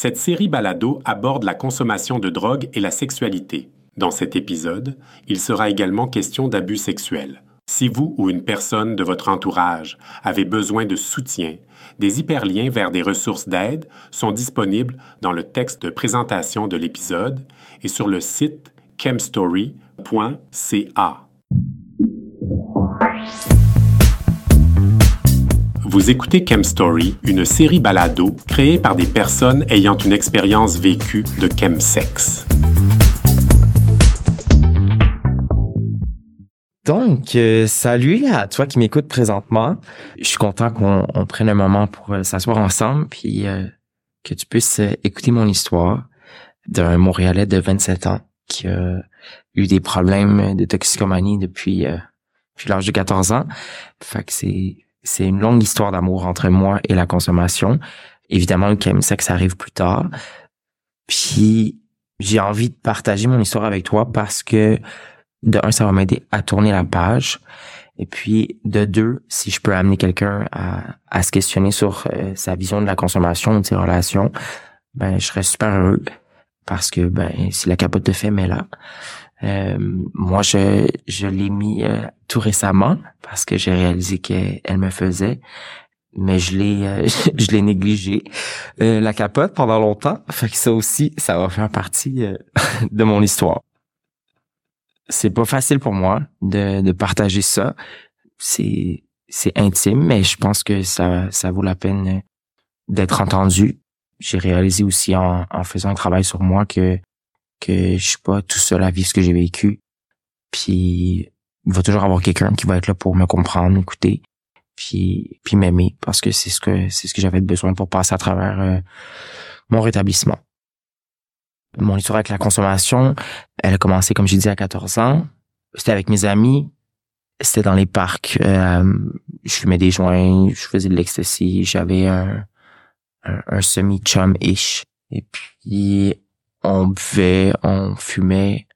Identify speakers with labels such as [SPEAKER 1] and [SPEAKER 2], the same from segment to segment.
[SPEAKER 1] Cette série balado aborde la consommation de drogue et la sexualité. Dans cet épisode, il sera également question d'abus sexuels. Si vous ou une personne de votre entourage avez besoin de soutien, des hyperliens vers des ressources d'aide sont disponibles dans le texte de présentation de l'épisode et sur le site chemstory.ca. Vous écoutez Chemstory, une série balado créée par des personnes ayant une expérience vécue de chemsex.
[SPEAKER 2] Donc, euh, salut à toi qui m'écoutes présentement. Je suis content qu'on prenne un moment pour euh, s'asseoir ensemble puis euh, que tu puisses écouter mon histoire d'un Montréalais de 27 ans qui a eu des problèmes de toxicomanie depuis, depuis l'âge de 14 ans. Fait que c'est c'est une longue histoire d'amour entre moi et la consommation. Évidemment, le ça arrive plus tard. Puis, j'ai envie de partager mon histoire avec toi parce que, de un, ça va m'aider à tourner la page. Et puis, de deux, si je peux amener quelqu'un à, se questionner sur euh, sa vision de la consommation ou de ses relations, ben, je serais super heureux parce que, ben, si la capote te fait, mais là. Euh, moi, je, je l'ai mis euh, tout récemment parce que j'ai réalisé qu'elle me faisait, mais je l'ai euh, je l'ai négligé la capote pendant longtemps. Fait que ça aussi, ça va faire partie de mon histoire. C'est pas facile pour moi de, de partager ça. C'est c'est intime, mais je pense que ça ça vaut la peine d'être entendu. J'ai réalisé aussi en, en faisant un travail sur moi que que je suis pas tout seul à vivre ce que j'ai vécu. Puis il va toujours avoir quelqu'un qui va être là pour me comprendre, m'écouter, puis puis m'aimer parce que c'est ce que c'est ce que j'avais besoin pour passer à travers euh, mon rétablissement. Mon histoire avec la consommation, elle a commencé comme j'ai dit à 14 ans. C'était avec mes amis, c'était dans les parcs. Euh, je fumais des joints, je faisais de l'ecstasy, j'avais un, un, un semi-chum-ish. Et puis on buvait, on fumait.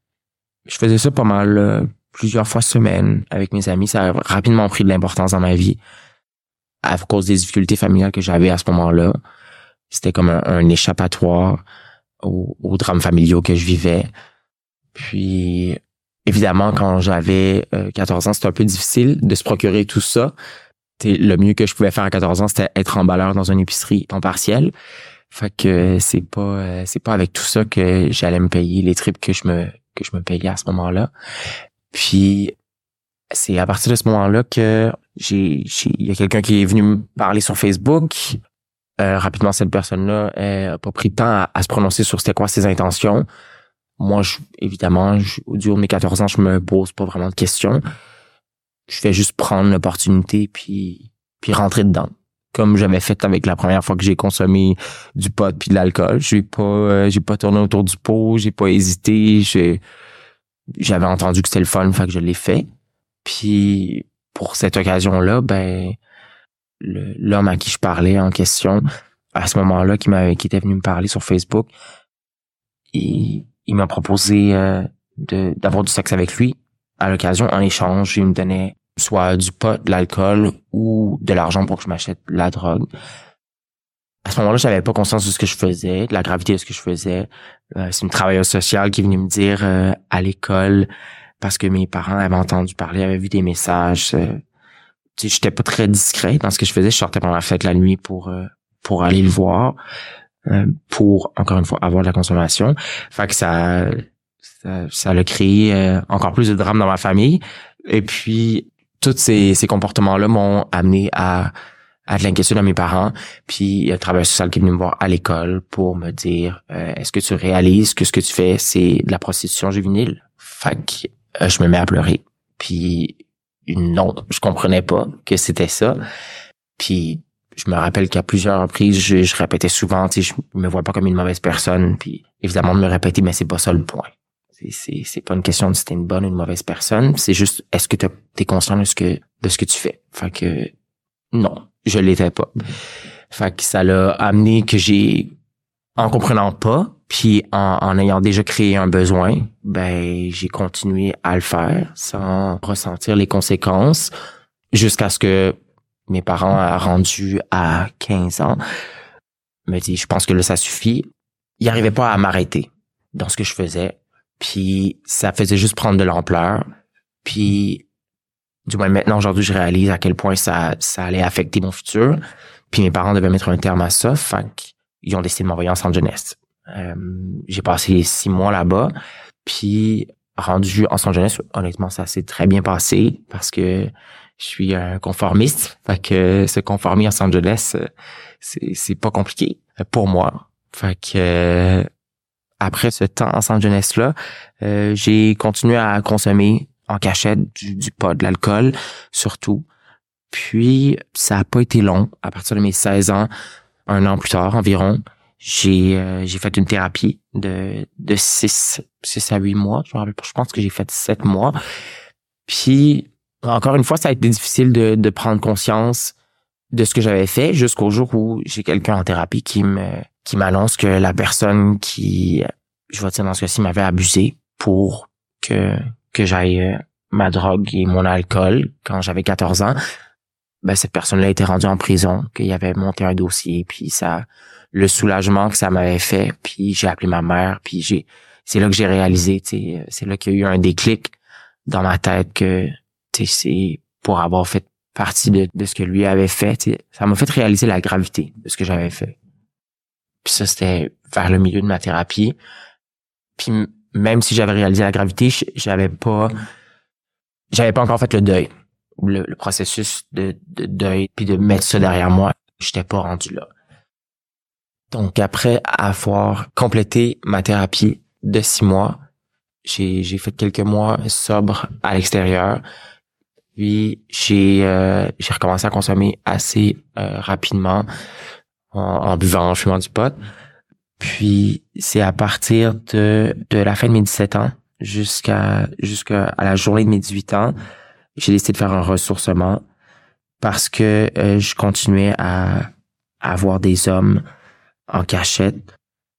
[SPEAKER 2] Je faisais ça pas mal euh, plusieurs fois semaine avec mes amis. Ça a rapidement pris de l'importance dans ma vie à cause des difficultés familiales que j'avais à ce moment-là. C'était comme un, échappatoire aux, drames familiaux que je vivais. Puis, évidemment, quand j'avais 14 euh, ans, c'était un peu difficile de se procurer tout ça. Le mieux que je pouvais faire à 14 ans, c'était être emballeur dans une épicerie temps partiel. Fait que c'est pas euh, c'est pas avec tout ça que j'allais me payer les trips que je me que je me payais à ce moment-là. Puis c'est à partir de ce moment-là que j'ai il y a quelqu'un qui est venu me parler sur Facebook. Euh, rapidement cette personne-là n'a pas pris de temps à, se prononcer sur c'était quoi ses intentions. Moi, je, évidemment, je, au de mes 14 ans, je me pose pas vraiment de questions. Je fais juste prendre l'opportunité puis puis rentrer dedans comme j'avais fait avec la première fois que j'ai consommé du pot puis de l'alcool. J'ai pas euh, j'ai pas tourné autour du pot, j'ai pas hésité, j'avais entendu que c'était le fun, fait que je l'ai fait. Puis pour cette occasion-là, ben l'homme à qui je parlais en question à ce moment-là qui m'avait qui était venu me parler sur Facebook, il, m'a proposé euh, d'avoir du sexe avec lui à l'occasion en échange, il me donnait soit du pot, de l'alcool ou de l'argent pour que je m'achète la drogue. À ce moment-là, j'avais pas conscience de ce que je faisais, de la gravité de ce que je faisais. Euh, c'est une travailleuse sociale qui est venue me dire euh, à l'école parce que mes parents avaient entendu parler, avaient vu des messages. Euh, tu sais, j'étais pas très discret dans ce que je faisais. Je sortais pendant la fête la nuit pour pour aller le voir, pour encore une fois avoir de la consommation. Fait que ça ça, ça a créé encore plus de drame dans ma famille. Et puis tous ces, ces comportements-là m'ont amené à, à de l'inquiétude à mes parents. Puis il y a le travailleur social qui est venu me voir à l'école pour me dire euh, est-ce que tu réalises que ce que tu fais, c'est de la prostitution juvénile? Fait que euh, je me mets à pleurer. Puis non, je comprenais pas que c'était ça. Puis je me rappelle qu'à plusieurs reprises, je, je répétais souvent, tu sais, je me vois pas comme une mauvaise personne. Puis évidemment de me répéter, mais c'est pas ça le point. C'est, c'est pas une question de si t'es une bonne ou une mauvaise personne. C'est juste, est-ce que t'es conscient de ce que, de ce que tu fais? Fait que, non, je l'étais pas. Fait que ça l'a amené que j'ai, en comprenant pas, puis en, en ayant déjà créé un besoin, ben, j'ai continué à le faire sans ressentir les conséquences jusqu'à ce que mes parents aient rendu à 15 ans me dit, je pense que là, ça suffit. Il arrivait pas à m'arrêter dans ce que je faisais. Puis ça faisait juste prendre de l'ampleur. Puis du moins maintenant aujourd'hui, je réalise à quel point ça, allait affecter mon futur. Puis mes parents devaient mettre un terme à ça. Fait ils ont décidé de m'envoyer en San jeunesse. Euh, j'ai passé six mois là-bas. Puis rendu en San jeunesse, honnêtement, ça s'est très bien passé parce que je suis un conformiste. Fait que se conformer en Angeles, c'est, c'est pas compliqué pour moi. Fait que après ce temps en San jeunesse là, euh, j'ai continué à consommer en cachette du, du pot, de l'alcool surtout. Puis ça a pas été long. À partir de mes 16 ans, un an plus tard environ, j'ai euh, j'ai fait une thérapie de de 6 6 à 8 mois, je je pense que j'ai fait 7 mois. Puis encore une fois, ça a été difficile de, de prendre conscience de ce que j'avais fait jusqu'au jour où j'ai quelqu'un en thérapie qui me qui m'annonce que la personne qui je vais dire dans ce cas-ci m'avait abusé pour que que j'aille euh, ma drogue et mon alcool quand j'avais 14 ans. Ben cette personne-là a été rendue en prison qu'il y avait monté un dossier puis ça le soulagement que ça m'avait fait puis j'ai appelé ma mère puis j'ai c'est là que j'ai réalisé tu c'est là qu'il y a eu un déclic dans ma tête que c'est pour avoir fait partie de, ce que lui avait fait ça m'a fait réaliser la gravité de ce que j'avais fait. Puis ça c'était vers le milieu de ma thérapie. Puis même si j'avais réalisé la gravité j'avais pas j'avais pas encore fait le deuil. Le, processus de, de deuil puis de mettre ça derrière moi j'étais pas rendu là. Donc après avoir complété ma thérapie de six mois j'ai j'ai fait quelques mois sobre à l'extérieur puis j'ai euh, j'ai recommencé à consommer assez euh, rapidement en, en, buvant en fumant du pot puis c'est à partir de de la fin de mes 17 ans jusqu'à jusqu'à la journée de mes 18 ans j'ai décidé de faire un ressourcement parce que euh, je continuais à, avoir des hommes en cachette,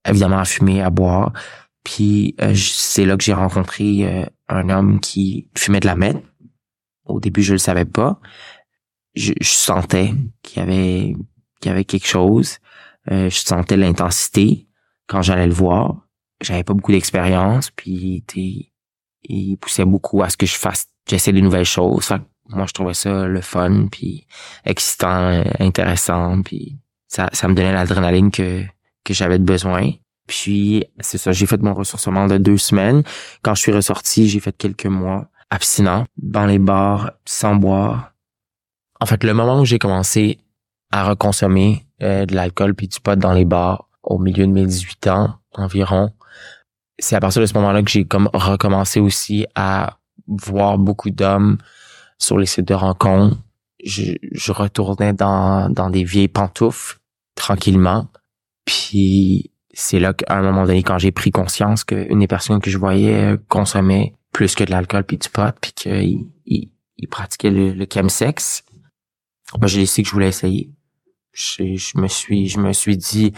[SPEAKER 2] évidemment à fumer, à boire. Puis euh, c'est là que j'ai rencontré euh, un homme qui fumait de la meth. Au début, je le savais pas. Je, sentais qu'il y avait qu'il y avait quelque chose. je sentais l'intensité quand j'allais le voir. J'avais pas beaucoup d'expérience, puis il poussait beaucoup à ce que je fasse j'essaie des nouvelles choses. moi, je trouvais ça le fun, puis excitant, intéressant, puis ça, ça me donnait l'adrénaline que, que j'avais besoin. Puis, c'est ça, j'ai fait mon ressourcement de deux semaines. Quand je suis ressorti, j'ai fait quelques mois abstinent, dans les bars, sans boire. En fait, le moment où j'ai commencé à reconsommer euh, de l'alcool puis du pot dans les bars, au milieu de mes 18 ans environ, c'est à partir de ce moment-là que j'ai comme recommencé aussi à voir beaucoup d'hommes sur les sites de rencontres. Je, retournais dans, dans des vieilles pantoufles tranquillement. Puis c'est là qu'à un moment donné, quand j'ai pris conscience qu'une des personnes que je voyais consommait plus que de l'alcool puis du pot, puis qu'il il, pratiquait le, le chemsex, ben, j'ai décidé que je voulais essayer. Je, me suis je me suis dit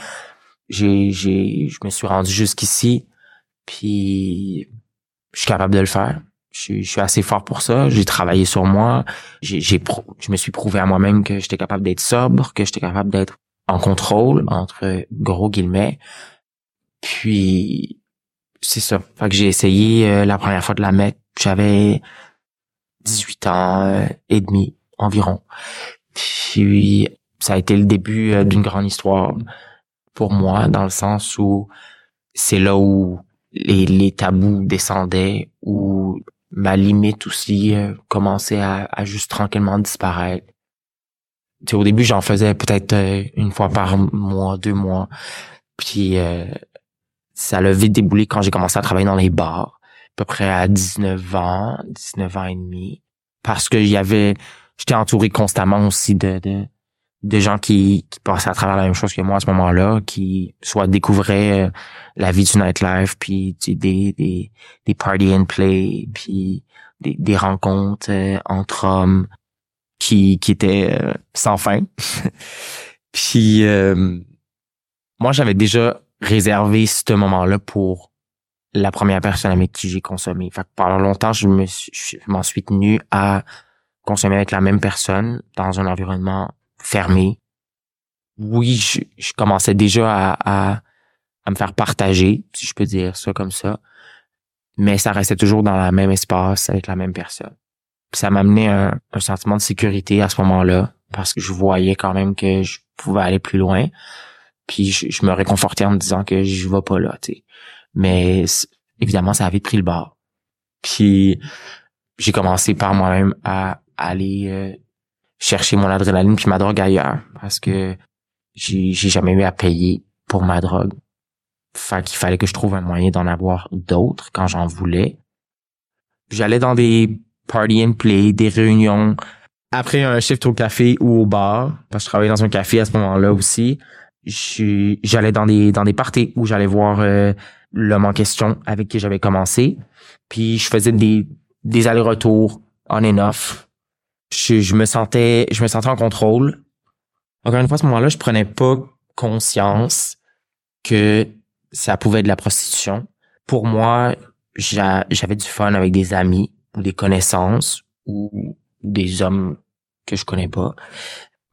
[SPEAKER 2] j'ai j'ai je me suis rendu jusqu'ici puis je suis capable de le faire je, suis assez fort pour ça. J'ai travaillé sur moi. Je me suis prouvé à moi-même que j'étais capable d'être sobre, que j'étais capable d'être en contrôle, entre gros guillemets. Puis, c'est ça. Fait que j'ai essayé euh, la première fois de la mettre. J'avais 18 ans euh, et demi environ. Puis, ça a été le début euh, d'une grande histoire pour moi, dans le sens où c'est là où les, les tabous descendaient, où ma limite aussi euh, commençait à, à, juste tranquillement disparaître. au début, j'en faisais peut-être une fois par mois, deux mois. Puis euh, ça l'a vite déboulé quand j'ai commencé à travailler dans les bars, à peu près à 19 ans, 19 ans et demi. Parce que y avait, j'étais entouré constamment aussi de, de, de gens qui, qui passaient à travers la même chose que moi à ce moment-là, qui soit découvraient la vie du nightlife, puis des, des, des party and play, puis des, des rencontres euh, entre hommes qui, qui étaient euh, sans fin. puis euh, moi, j'avais déjà réservé ce moment-là pour la première personne avec qui j'ai consommé. Fait que pendant longtemps, je me je m'en suis tenu à consommer avec la même personne dans un environnement fermé. oui, je, je commençais déjà à, à, à, me faire partager, si je peux dire ça comme ça. Mais ça restait toujours dans le même espace avec la même personne. ça m'amenait un, un sentiment de sécurité à ce moment-là parce que je voyais quand même que je pouvais aller plus loin. Puis je, me réconfortais en me disant que je vais pas là, tu sais. Mais évidemment, ça avait pris le bord. Puis j'ai commencé par moi-même à aller euh, chercher mon adrénaline puis ma drogue ailleurs parce que j'ai j'ai jamais eu à payer pour ma drogue. Fait qu'il fallait que je trouve un moyen d'en avoir d'autres quand j'en voulais. J'allais dans des party and play, des réunions après un shift au café ou au bar, parce que je travaillais dans un café à ce moment-là aussi. J'allais dans des dans des parties où j'allais voir euh, l'homme en question avec qui j'avais commencé. Puis je faisais des des allers-retours on and off. Je, je me sentais je me sentais en contrôle encore une fois, à ce moment-là, je prenais pas conscience que ça pouvait être de la prostitution. Pour moi, j'avais du fun avec des amis ou des connaissances ou des hommes que je connais pas.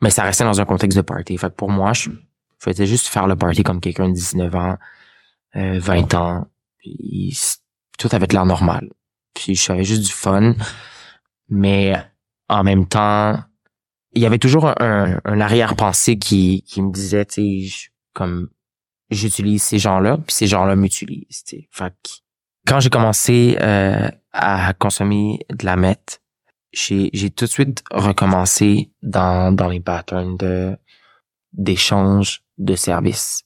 [SPEAKER 2] Mais ça restait dans un contexte de party. Fait que pour moi, je faisais juste faire le party comme quelqu'un de 19 ans, 20 euh, ans. Puis tout avait l'air normal. Puis je juste du fun. Mais en même temps, il y avait toujours un, arrière-pensée qui, qui me disait, tu comme j'utilise ces gens-là, puis ces gens-là m'utilisent. Quand j'ai commencé euh, à consommer de la meth, j'ai, j'ai tout de suite recommencé dans, dans les patterns de d'échange de services.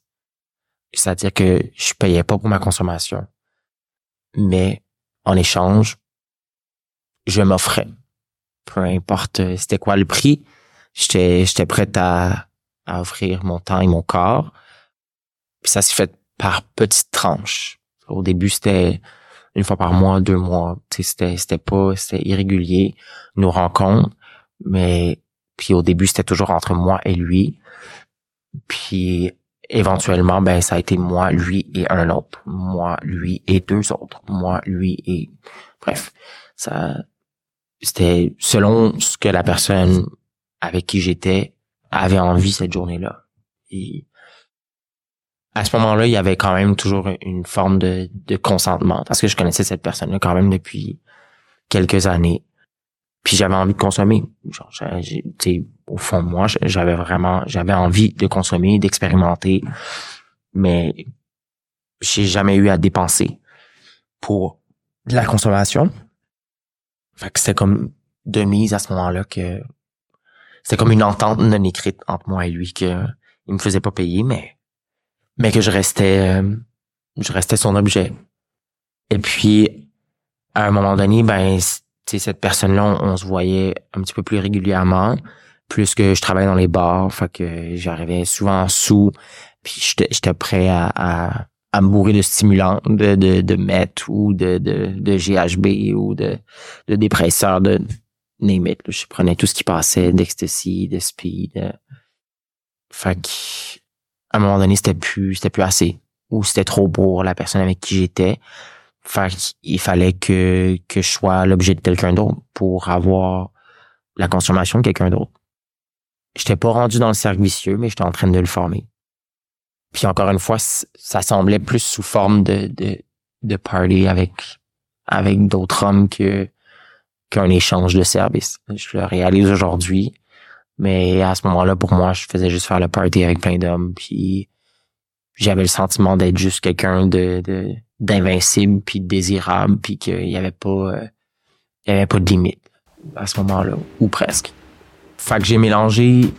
[SPEAKER 2] C'est-à-dire que je payais pas pour ma consommation, mais en échange, je m'offrais. Peu importe euh, c'était quoi le prix, j'étais j'étais prête à, à offrir mon temps et mon corps. Puis ça s'est fait par petites tranches. Au début, c'était une fois par mois, deux mois. C'était c'était pas c'était irrégulier nos rencontres, mais puis au début c'était toujours entre moi et lui. Puis éventuellement ben ça a été moi, lui et un autre, moi, lui et deux autres, moi, lui et bref ça c'était selon ce que la personne avec qui j'étais avait envie cette journée-là. Et à ce moment-là, il y avait quand même toujours une forme de, de consentement parce que je connaissais cette personne-là quand même depuis quelques années. Puis j'avais envie de consommer. Genre, au fond moi, j'avais vraiment, j'avais envie de consommer, d'expérimenter, mais j'ai jamais eu à dépenser pour de la consommation. Fait que c'était comme de mise à ce moment-là que c'était comme une entente non écrite entre moi et lui que il me faisait pas payer, mais mais que je restais euh, je restais son objet. Et puis à un moment donné, ben cette personne-là, on, se voyait un petit peu plus régulièrement, plus que je travaillais dans les bars, fait que j'arrivais souvent sous, puis j'étais prêt à, à, à me bourrer de stimulants, de, de, de meth ou de, de, de GHB ou de, de dépresseurs, de name it. Je prenais tout ce qui passait d'ecstasy, de speed. Fait que, à un moment donné, c'était plus, c'était plus assez. Ou c'était trop pour la personne avec qui j'étais. Fait qu'il fallait que, que je sois l'objet de quelqu'un d'autre pour avoir la consommation de quelqu'un d'autre. J'étais pas rendu dans le cercle vicieux, mais j'étais en train de le former. Puis encore une fois, ça semblait plus sous forme de, de, de party avec, avec d'autres hommes que, qu'un échange de services. Je le réalise aujourd'hui, mais à ce moment-là, pour moi, je faisais juste faire le party avec plein d'hommes, puis j'avais le sentiment d'être juste quelqu'un de, d'invincible puis de désirable, puis qu'il y avait pas, euh, y avait pas de limite à ce moment-là, ou presque. Fait que j'ai mélangé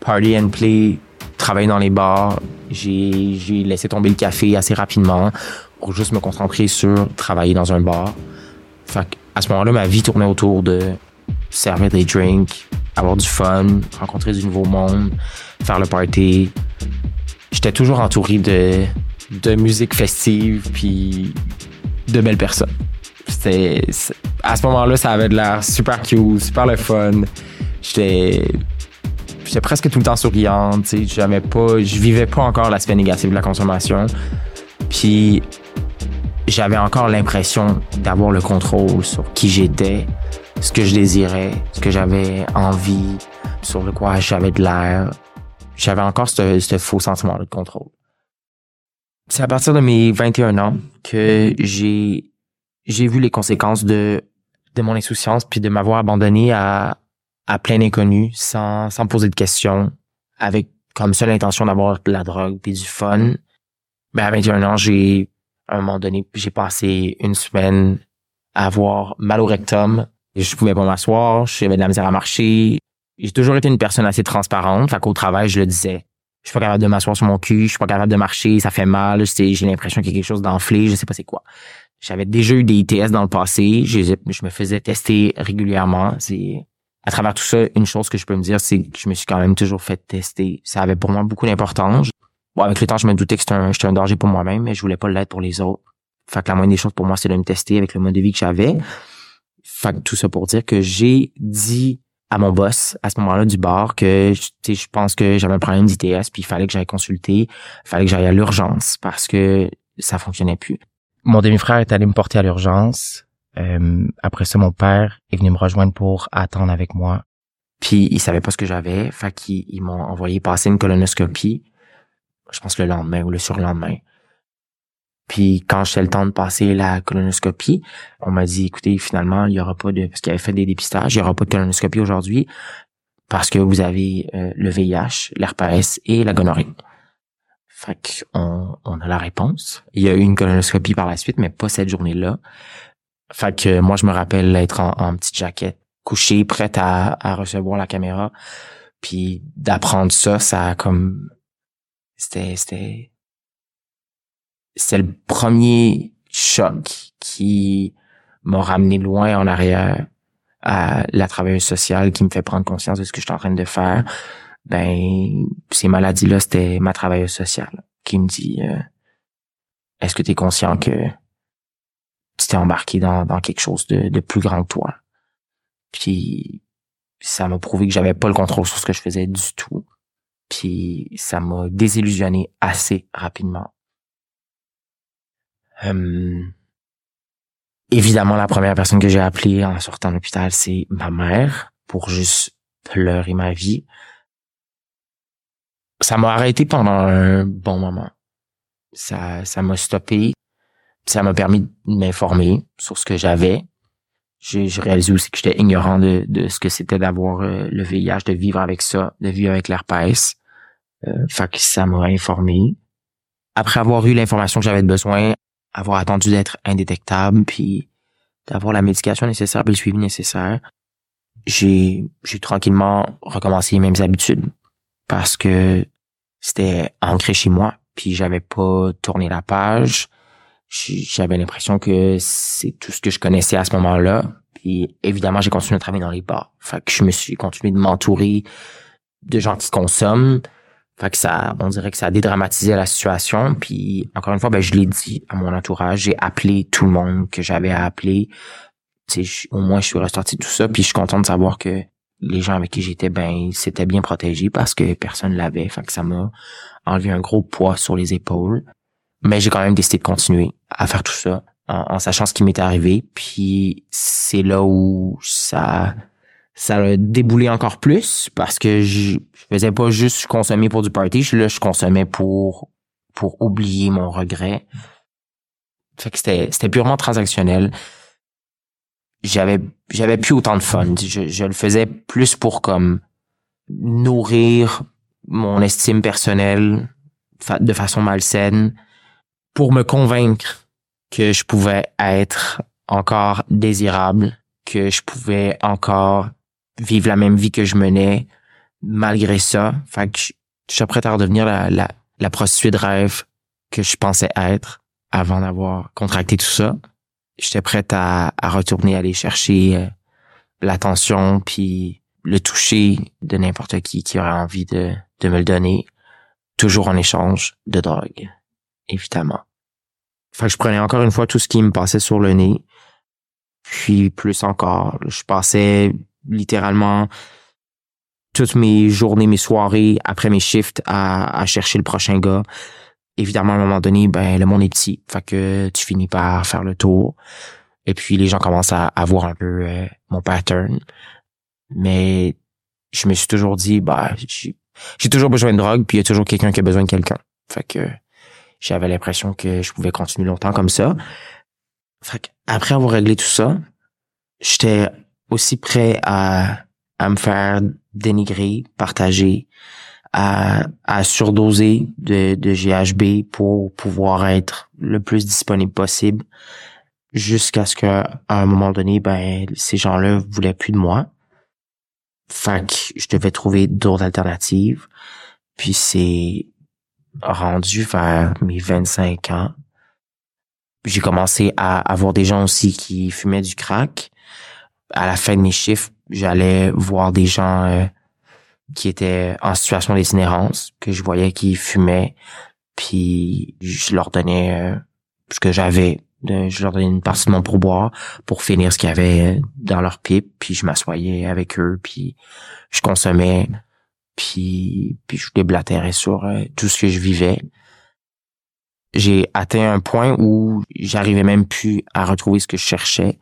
[SPEAKER 2] party and play, travailler dans les bars, j'ai, j'ai laissé tomber le café assez rapidement pour juste me concentrer sur travailler dans un bar. Fait à ce moment-là, ma vie tournait autour de servir des drinks, avoir du fun, rencontrer du nouveau monde, faire le party. J'étais toujours entouré de, de musique festive puis de belles personnes. C'était à ce moment-là, ça avait de l'air super cute, super le fun. J'étais j'étais presque tout le temps souriante, tu sais, pas je vivais pas encore l'aspect négatif de la consommation. Puis j'avais encore l'impression d'avoir le contrôle sur qui j'étais, ce que je désirais, ce que j'avais envie, sur le quoi j'avais de l'air. J'avais encore ce, faux sentiment de contrôle. C'est à partir de mes 21 ans que j'ai vu les conséquences de mon insouciance puis de m'avoir abandonné à plein inconnu sans poser de questions avec comme seule intention d'avoir de la drogue puis du fun. Mais à 21 ans, j'ai à un moment donné, j'ai passé une semaine à avoir mal au rectum. Je pouvais pas m'asseoir, j'avais de la misère à marcher. J'ai toujours été une personne assez transparente, fait qu'au travail, je le disais. Je suis pas capable de m'asseoir sur mon cul, je suis pas capable de marcher, ça fait mal, j'ai l'impression qu'il y a quelque chose d'enflé, je sais pas c'est quoi. J'avais déjà eu des ITS dans le passé, je, me faisais tester régulièrement. C'est à travers tout ça, une chose que je peux me dire, c'est que je me suis quand même toujours fait tester. Ça avait pour moi beaucoup d'importance. Bon, avec le temps, je me doutais que c'était un, un danger pour moi-même, mais je voulais pas l'être pour les autres. Fait que la moindre des choses pour moi, c'est de me tester avec le mode de vie que j'avais. Fait que tout ça pour dire que j'ai dit à mon boss à ce moment-là du bar que je pense que j'avais un problème d'ITS puis il fallait que j'aille consulter, il fallait que j'aille à l'urgence parce que ça fonctionnait plus. Mon demi-frère est allé me porter à l'urgence. Euh, après ça, mon père est venu me rejoindre pour attendre avec moi. Puis il savait pas ce que j'avais, fait qu'ils ils, m'ont envoyé passer une colonoscopie. Je pense le lendemain ou le surlendemain. Puis quand j'ai le temps de passer la colonoscopie, on m'a dit écoutez, finalement, il y aura pas de parce qu'il avait fait des dépistages, il y aura pas de colonoscopie aujourd'hui parce que vous avez euh, le VIH, l'herpès et la gonorrhée. Fait on a la réponse. Il y a eu une colonoscopie par la suite, mais pas cette journée-là. Fait que moi, je me rappelle être en, petite jaquette, couché, prête à, à recevoir la caméra. Puis d'apprendre ça, ça a comme... C'était... C'était... C'était le premier choc qui m'a ramené loin en arrière à la travailleuse sociale qui me fait prendre conscience de ce que je suis en train de faire. Ben, ces maladies-là, c'était ma travailleuse sociale qui me dit euh, Est-ce que tu es conscient que tu t'es embarqué dans, dans quelque chose de, de plus grand que toi? Puis ça m'a prouvé que j'avais pas le contrôle sur ce que je faisais du tout. Puis ça m'a désillusionné assez rapidement. Hum, évidemment, la première personne que j'ai appelée en sortant de l'hôpital, c'est ma mère pour juste pleurer ma vie. Ça m'a arrêté pendant un bon moment. Ça, ça m'a stoppé. Ça m'a permis de m'informer sur ce que j'avais. J'ai réalisé aussi que j'étais ignorant de, ce que c'était d'avoir euh, le VIH, de vivre avec ça, de vivre avec l'herpès. Euh, fait ça m'a informé. Après avoir eu l'information que j'avais besoin, avoir attendu d'être indétectable, puis d'avoir la médication nécessaire, puis le suivi nécessaire, j'ai j'ai tranquillement recommencé les mêmes habitudes parce que c'était ancré chez moi, puis j'avais pas tourné la page. J'avais l'impression que c'est tout ce que je connaissais à ce moment-là. Puis évidemment, j'ai continué à travailler dans les bars. Fait que je me suis continué de m'entourer de gens qui consomment, fait que ça, on dirait que ça a dédramatisé la situation. Puis encore une fois, ben, je l'ai dit à mon entourage, j'ai appelé tout le monde que j'avais à appeler. au moins, je suis ressorti de tout ça. Puis je suis content de savoir que les gens avec qui j'étais, ben, c'était bien protégé parce que personne l'avait. Fait que ça m'a enlevé un gros poids sur les épaules. Mais j'ai quand même décidé de continuer à faire tout ça en, en sachant ce qui m'était arrivé. Puis c'est là où ça ça a déboulé encore plus parce que je, faisais pas juste consommer pour du party, là je consommais pour pour oublier mon regret. Fait que c'était c'était purement transactionnel. J'avais j'avais plus autant de fun, je, je le faisais plus pour comme nourrir mon estime personnelle de façon malsaine pour me convaincre que je pouvais être encore désirable, que je pouvais encore vivre la même vie que je menais malgré ça. Fait que je, suis prêt à redevenir la, la, prostituée de rêve que je pensais être avant d'avoir contracté tout ça. J'étais prête à, à retourner aller chercher euh, l'attention puis le toucher de n'importe qui qui aurait envie de, de me le donner, toujours en échange de drogue, évidemment. Fait que je prenais encore une fois tout ce qui me passait sur le nez, puis plus encore. Je passais littéralement toutes mes journées, mes soirées, après mes shifts à, à chercher le prochain gars. Évidemment, à un moment donné, ben, le monde est petit. Fait que tu finis par faire le tour. Et puis, les gens commencent à, à voir un peu euh, mon pattern. Mais je me suis toujours dit, bah, j'ai toujours besoin de drogue, puis il y a toujours quelqu'un qui a besoin de quelqu'un. Fait que j'avais l'impression que je pouvais continuer longtemps comme ça. Fait que après avoir réglé tout ça, j'étais aussi prêt à, à me faire dénigrer, partager, à, à surdoser de, de GHB pour pouvoir être le plus disponible possible jusqu'à ce qu'à un moment donné, ben, ces gens-là voulaient plus de moi. Fait que je devais trouver d'autres alternatives. Puis c'est rendu vers mes 25 ans. J'ai commencé à avoir des gens aussi qui fumaient du crack. À la fin de mes chiffres, j'allais voir des gens euh, qui étaient en situation d'itinérance, que je voyais qui fumaient, puis je leur donnais euh, ce que j'avais. Je leur donnais une partie de mon pourboire pour finir ce qu'il y avait dans leur pipe, puis je m'assoyais avec eux, puis je consommais, puis, puis je déblatérais sur euh, tout ce que je vivais. J'ai atteint un point où j'arrivais même plus à retrouver ce que je cherchais.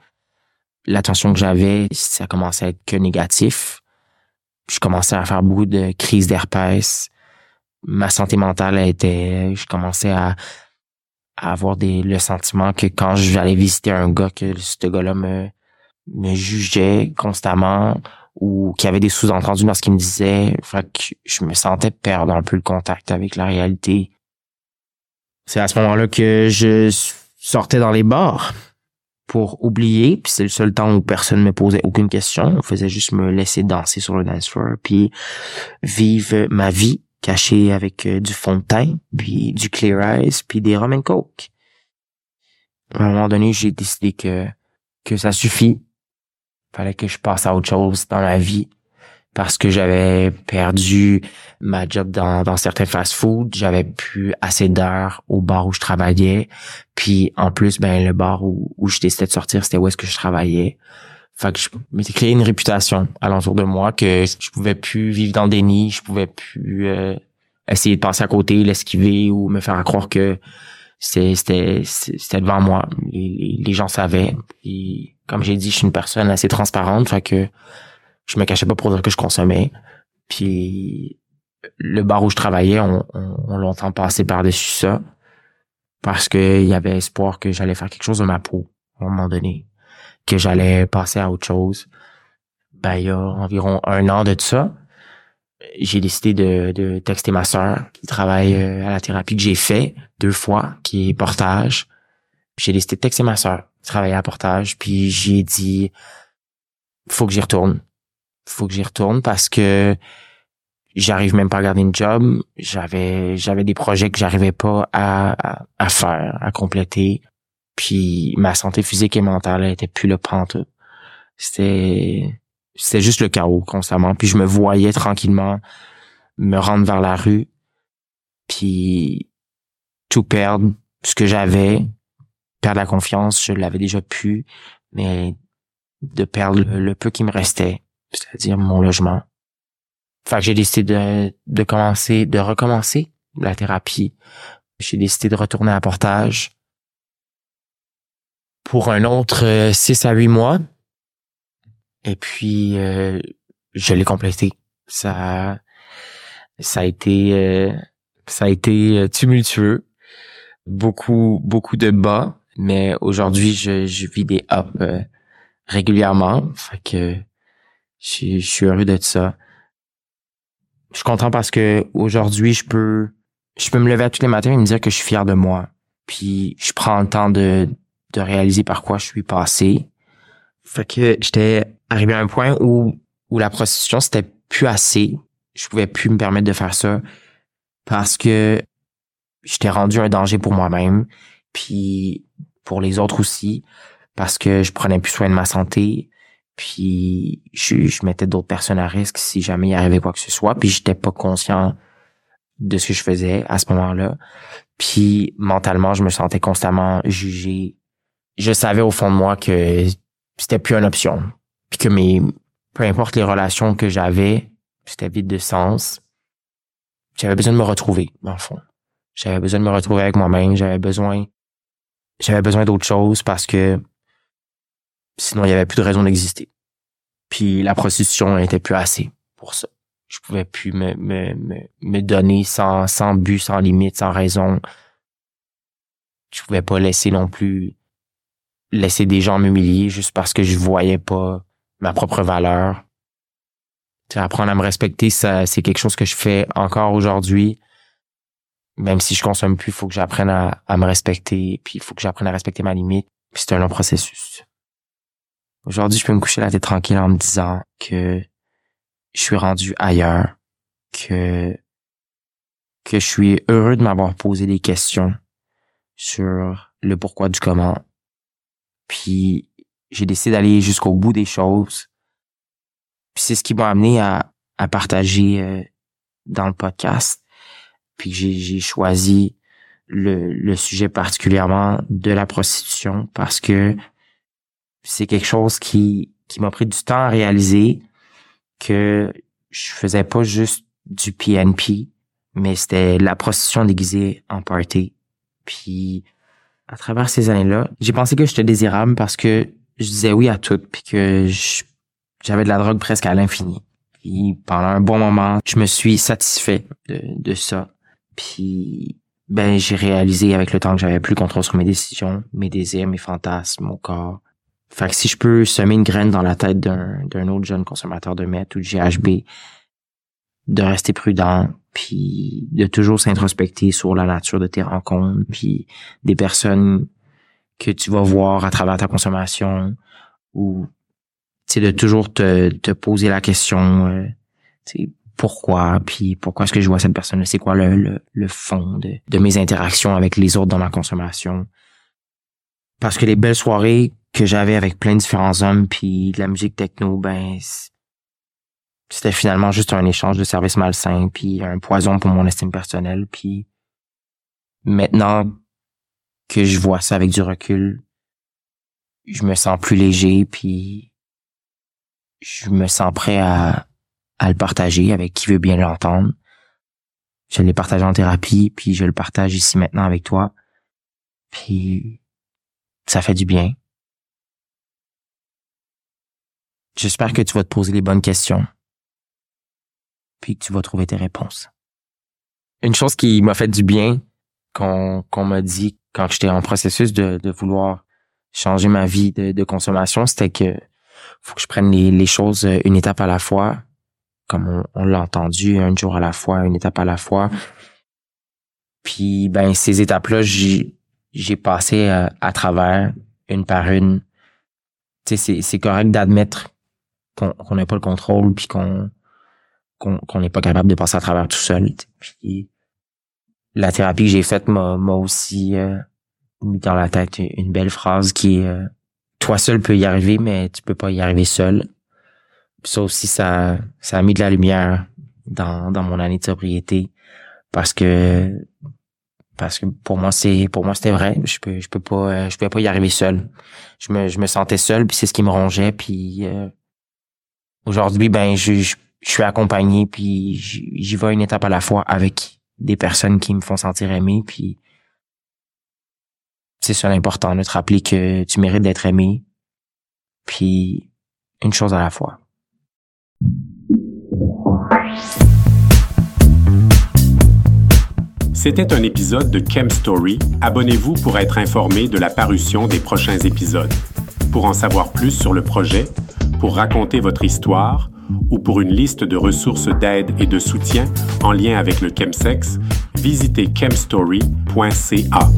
[SPEAKER 2] L'attention que j'avais, ça commençait à être que négatif je commençais à faire beaucoup de crises d'herpès. Ma santé mentale était, je commençais à, avoir des, le sentiment que quand j'allais visiter un gars, que ce gars-là me, me jugeait constamment ou qu'il y avait des sous-entendus dans ce qu'il me disait. Fait que je me sentais perdre un peu le contact avec la réalité. C'est à ce moment-là que je sortais dans les bars pour oublier, puis c'est le seul temps où personne me posait aucune question. On faisait juste me laisser danser sur le dance floor, puis vivre ma vie cachée avec euh, du fond de teint, puis du clear ice, puis des rum and coke. À un moment donné, j'ai décidé que que ça suffit. Fallait que je passe à autre chose dans ma vie parce que j'avais perdu ma job dans, dans certains fast-foods, j'avais plus assez d'heures au bar où je travaillais, puis en plus ben le bar où, où je décidais de sortir, c'était où est-ce que je travaillais. Fait que je m'étais créé une réputation alentour de moi que je pouvais plus vivre dans le déni, je pouvais plus euh, essayer de passer à côté, l'esquiver ou me faire croire que c'était c'était devant moi. Les, les gens savaient. Et comme j'ai dit, je suis une personne assez transparente, fait que je me cachais pas pour dire que je consommais. Puis le bar où je travaillais, on, on, longtemps passé par-dessus ça parce qu'il y avait espoir que j'allais faire quelque chose de ma peau à un moment donné, que j'allais passer à autre chose. Ben, il y a environ un an de ça, j'ai décidé de, de texter ma sœur qui travaille euh, à la thérapie que j'ai fait deux fois, qui est portage. J'ai décidé de texter ma sœur qui travaillait à portage, puis j'ai dit faut que j'y retourne faut que j'y retourne parce que j'arrive même pas à garder une job. J'avais j'avais des projets que j'arrivais pas à, à, faire, à compléter. Puis ma santé physique et mentale était plus le pente. C'était c'était juste le chaos constamment. Puis je me voyais tranquillement me rendre vers la rue, puis tout perdre, ce que j'avais, perdre la confiance, je l'avais déjà pu, mais de perdre le peu qui me restait c'est-à-dire mon logement. Fait j'ai décidé de, de commencer, de recommencer la thérapie. J'ai décidé de retourner à portage pour un autre 6 euh, à 8 mois. Et puis, euh, je l'ai complété. Ça, ça a été, euh, ça a été tumultueux. Beaucoup, beaucoup de bas. Mais aujourd'hui, je, je vis des ups régulièrement. Fait que je, suis heureux d'être ça. Je suis content parce que aujourd'hui, je peux, je peux me lever tous les matins et me dire que je suis fier de moi. Puis je prends le temps de, de réaliser par quoi je suis passé. Fait que j'étais arrivé à un point où, où la prostitution, c'était plus assez. Je pouvais plus me permettre de faire ça parce que j'étais rendu un danger pour moi-même, puis pour les autres aussi, parce que je prenais plus soin de ma santé, puis je, je mettais d'autres personnes à risque si jamais il arrivait quoi que ce soit. Puis j'étais pas conscient de ce que je faisais à ce moment-là. Puis mentalement, je me sentais constamment jugé. Je savais au fond de moi que c'était plus une option. Puis que mes peu importe les relations que j'avais, c'était vide de sens. J'avais besoin de me retrouver, le fond. J'avais besoin de me retrouver avec moi-même. J'avais besoin, j'avais besoin d'autre chose parce que Sinon, il y avait plus de raison d'exister. Puis la prostitution n'était plus assez pour ça. je pouvais plus me, me, me, me donner sans, sans but, sans limite, sans raison. Je pouvais pas laisser non plus laisser des gens m'humilier juste parce que je voyais pas ma propre valeur. apprendre à me respecter, ça, c'est quelque chose que je fais encore aujourd'hui. Même si je consomme plus, il faut que j'apprenne à, à me respecter, puis il faut que j'apprenne à respecter ma limite. Puis c'est un long processus. Aujourd'hui, je peux me coucher la tête tranquille en me disant que je suis rendu ailleurs, que que je suis heureux de m'avoir posé des questions sur le pourquoi du comment. Puis j'ai décidé d'aller jusqu'au bout des choses. Puis c'est ce qui m'a amené à, à partager euh, dans le podcast. Puis j'ai choisi le, le sujet particulièrement de la prostitution parce que c'est quelque chose qui, m'a pris du temps à réaliser que je faisais pas juste du PNP, mais c'était la prostitution déguisée en party. Puis à travers ces années-là, j'ai pensé que j'étais désirable parce que je disais oui à tout, puis que j'avais de la drogue presque à l'infini. Puis pendant un bon moment, je me suis satisfait de, de ça. Puis ben j'ai réalisé avec le temps que j'avais plus contrôle sur mes décisions, mes désirs, mes fantasmes, mon corps. Fait que si je peux semer une graine dans la tête d'un, autre jeune consommateur de meth ou de GHB, de rester prudent, puis de toujours s'introspecter sur la nature de tes rencontres, puis des personnes que tu vas voir à travers ta consommation, ou de toujours te, te poser la question, euh, pourquoi, puis pourquoi est-ce que je vois cette personne c'est quoi le, le, le fond de, de mes interactions avec les autres dans ma consommation? Parce que les belles soirées que j'avais avec plein de différents hommes puis de la musique techno, ben c'était finalement juste un échange de services malsains puis un poison pour mon estime personnelle puis maintenant que je vois ça avec du recul, je me sens plus léger puis je me sens prêt à, à le partager avec qui veut bien l'entendre. Je l'ai partagé en thérapie puis je le partage ici maintenant avec toi. Puis ça fait du bien. J'espère que tu vas te poser les bonnes questions, puis que tu vas trouver tes réponses. Une chose qui m'a fait du bien, qu'on m'a dit quand j'étais en processus de, vouloir changer ma vie de, consommation, c'était que faut que je prenne les, choses une étape à la fois, comme on, l'a entendu, un jour à la fois, une étape à la fois. Puis ben ces étapes-là, j'ai passé à, euh, à travers une par une. Tu sais, c'est correct d'admettre qu'on n'a pas le contrôle puis qu'on qu'on n'est pas capable de passer à travers tout seul. La thérapie que j'ai faite m'a aussi euh, mis dans la tête une belle phrase qui est euh, toi seul peux y arriver mais tu peux pas y arriver seul. ça aussi ça ça a mis de la lumière dans mon année de sobriété parce que pour moi c'est pour moi c'était vrai je peux je peux pas je pouvais pas y arriver seul je me sentais seul puis c'est ce qui me rongeait puis euh, Aujourd'hui, ben, je, je, suis accompagné, puis j'y vais une étape à la fois avec des personnes qui me font sentir aimé, puis c'est ça l'important, de te rappeler que tu mérites d'être aimé, puis une chose à la fois.
[SPEAKER 1] C'était un épisode de Chem Story. Abonnez-vous pour être informé de la parution des prochains épisodes pour en savoir plus sur le projet, pour raconter votre histoire ou pour une liste de ressources d'aide et de soutien en lien avec le chemsex, visitez chemstory.ca.